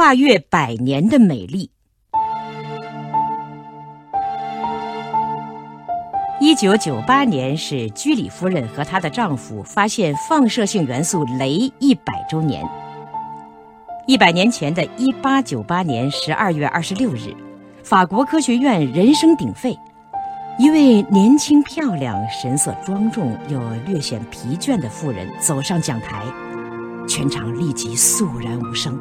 跨越百年的美丽。一九九八年是居里夫人和她的丈夫发现放射性元素镭一百周年。一百年前的一八九八年十二月二十六日，法国科学院人声鼎沸，一位年轻漂亮、神色庄重又略显疲倦的妇人走上讲台，全场立即肃然无声。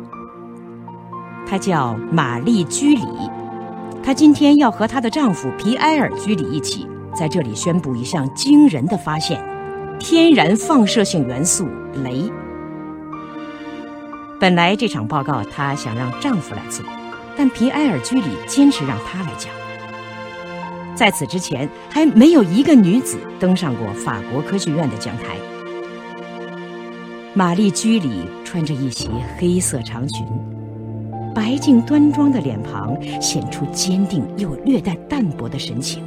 她叫玛丽居里，她今天要和她的丈夫皮埃尔居里一起。在这里宣布一项惊人的发现：天然放射性元素镭。本来这场报告她想让丈夫来做，但皮埃尔居里坚持让她来讲。在此之前，还没有一个女子登上过法国科学院的讲台。玛丽居里穿着一袭黑色长裙，白净端庄的脸庞显出坚定又略带淡泊的神情。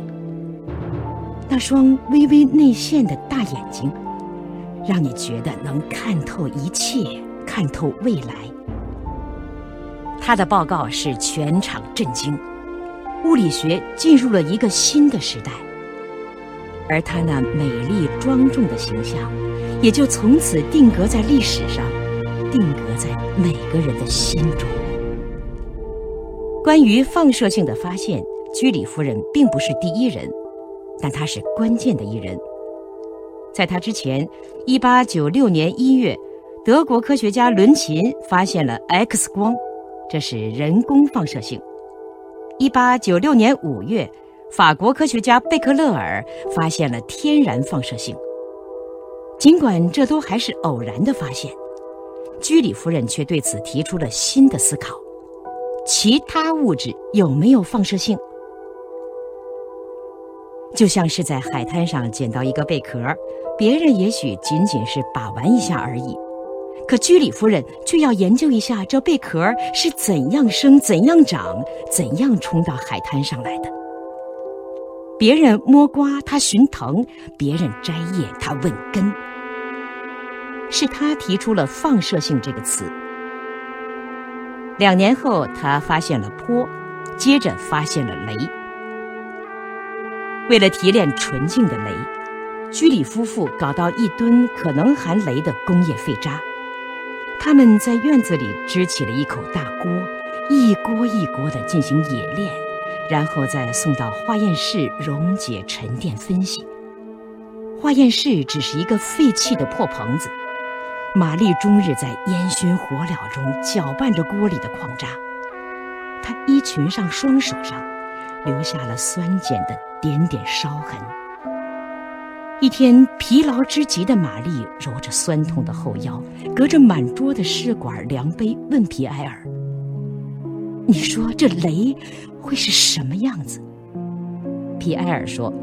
那双微微内陷的大眼睛，让你觉得能看透一切，看透未来。他的报告使全场震惊，物理学进入了一个新的时代，而他那美丽庄重的形象，也就从此定格在历史上，定格在每个人的心中。关于放射性的发现，居里夫人并不是第一人。但她是关键的一人。在她之前，1896年1月，德国科学家伦琴发现了 X 光，这是人工放射性；1896年5月，法国科学家贝克勒尔发现了天然放射性。尽管这都还是偶然的发现，居里夫人却对此提出了新的思考：其他物质有没有放射性？就像是在海滩上捡到一个贝壳，别人也许仅仅是把玩一下而已，可居里夫人却要研究一下这贝壳是怎样生、怎样长、怎样冲到海滩上来的。别人摸瓜，他寻藤；别人摘叶，他问根。是他提出了“放射性”这个词。两年后，他发现了钋，接着发现了镭。为了提炼纯净的镭，居里夫妇搞到一吨可能含镭的工业废渣。他们在院子里支起了一口大锅，一锅一锅地进行冶炼，然后再送到化验室溶解、沉淀、分析。化验室只是一个废弃的破棚子。玛丽终日在烟熏火燎中搅拌着锅里的矿渣，她衣裙上、双手上留下了酸碱的。点点烧痕。一天，疲劳之极的玛丽揉着酸痛的后腰，隔着满桌的试管量杯，问皮埃尔：“你说这雷会是什么样子？”皮埃尔说：“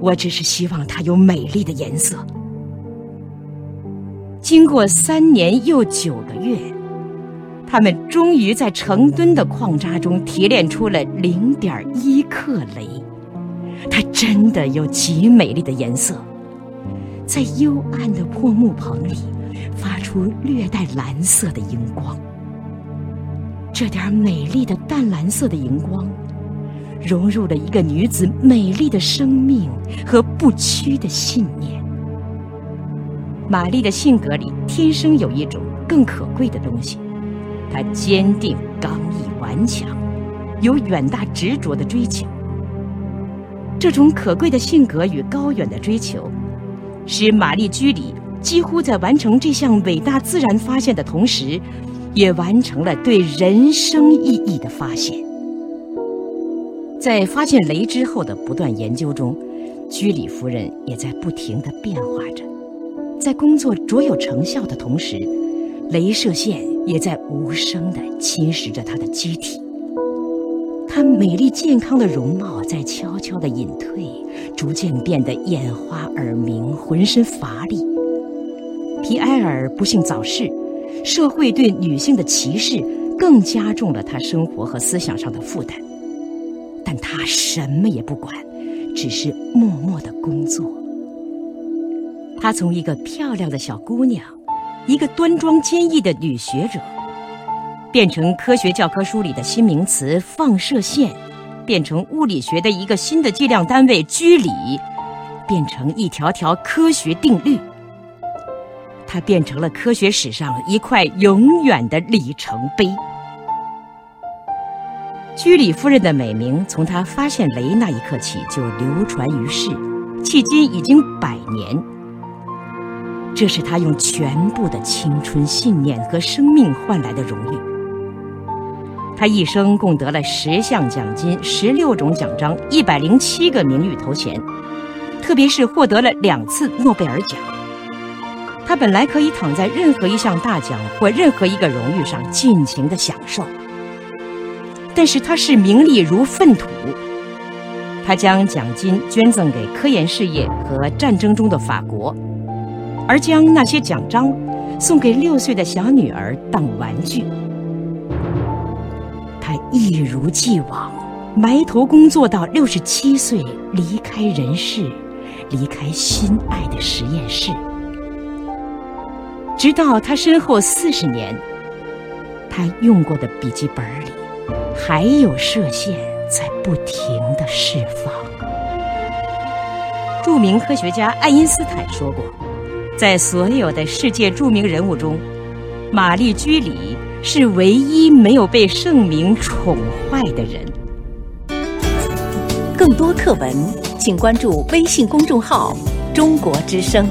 我只是希望它有美丽的颜色。”经过三年又九个月，他们终于在成吨的矿渣中提炼出了零点一克镭。它真的有极美丽的颜色，在幽暗的破木棚里发出略带蓝色的荧光。这点美丽的淡蓝色的荧光，融入了一个女子美丽的生命和不屈的信念。玛丽的性格里天生有一种更可贵的东西，她坚定、刚毅、顽强，有远大执着的追求。这种可贵的性格与高远的追求，使玛丽居里几乎在完成这项伟大自然发现的同时，也完成了对人生意义的发现。在发现镭之后的不断研究中，居里夫人也在不停地变化着。在工作卓有成效的同时，镭射线也在无声地侵蚀着她的机体。她美丽健康的容貌在悄悄地隐退，逐渐变得眼花耳鸣，浑身乏力。皮埃尔不幸早逝，社会对女性的歧视更加重了她生活和思想上的负担。但她什么也不管，只是默默地工作。她从一个漂亮的小姑娘，一个端庄坚毅的女学者。变成科学教科书里的新名词“放射线”，变成物理学的一个新的计量单位“居里”，变成一条条科学定律。她变成了科学史上一块永远的里程碑。居里夫人的美名从她发现镭那一刻起就流传于世，迄今已经百年。这是他用全部的青春、信念和生命换来的荣誉。他一生共得了十项奖金、十六种奖章、一百零七个名誉头衔，特别是获得了两次诺贝尔奖。他本来可以躺在任何一项大奖或任何一个荣誉上尽情的享受。但是他视名利如粪土，他将奖金捐赠给科研事业和战争中的法国，而将那些奖章送给六岁的小女儿当玩具。他一如既往埋头工作到六十七岁，离开人世，离开心爱的实验室，直到他身后四十年，他用过的笔记本里。还有射线在不停地释放。著名科学家爱因斯坦说过，在所有的世界著名人物中，玛丽居里是唯一没有被盛名宠坏的人。更多课文，请关注微信公众号“中国之声”。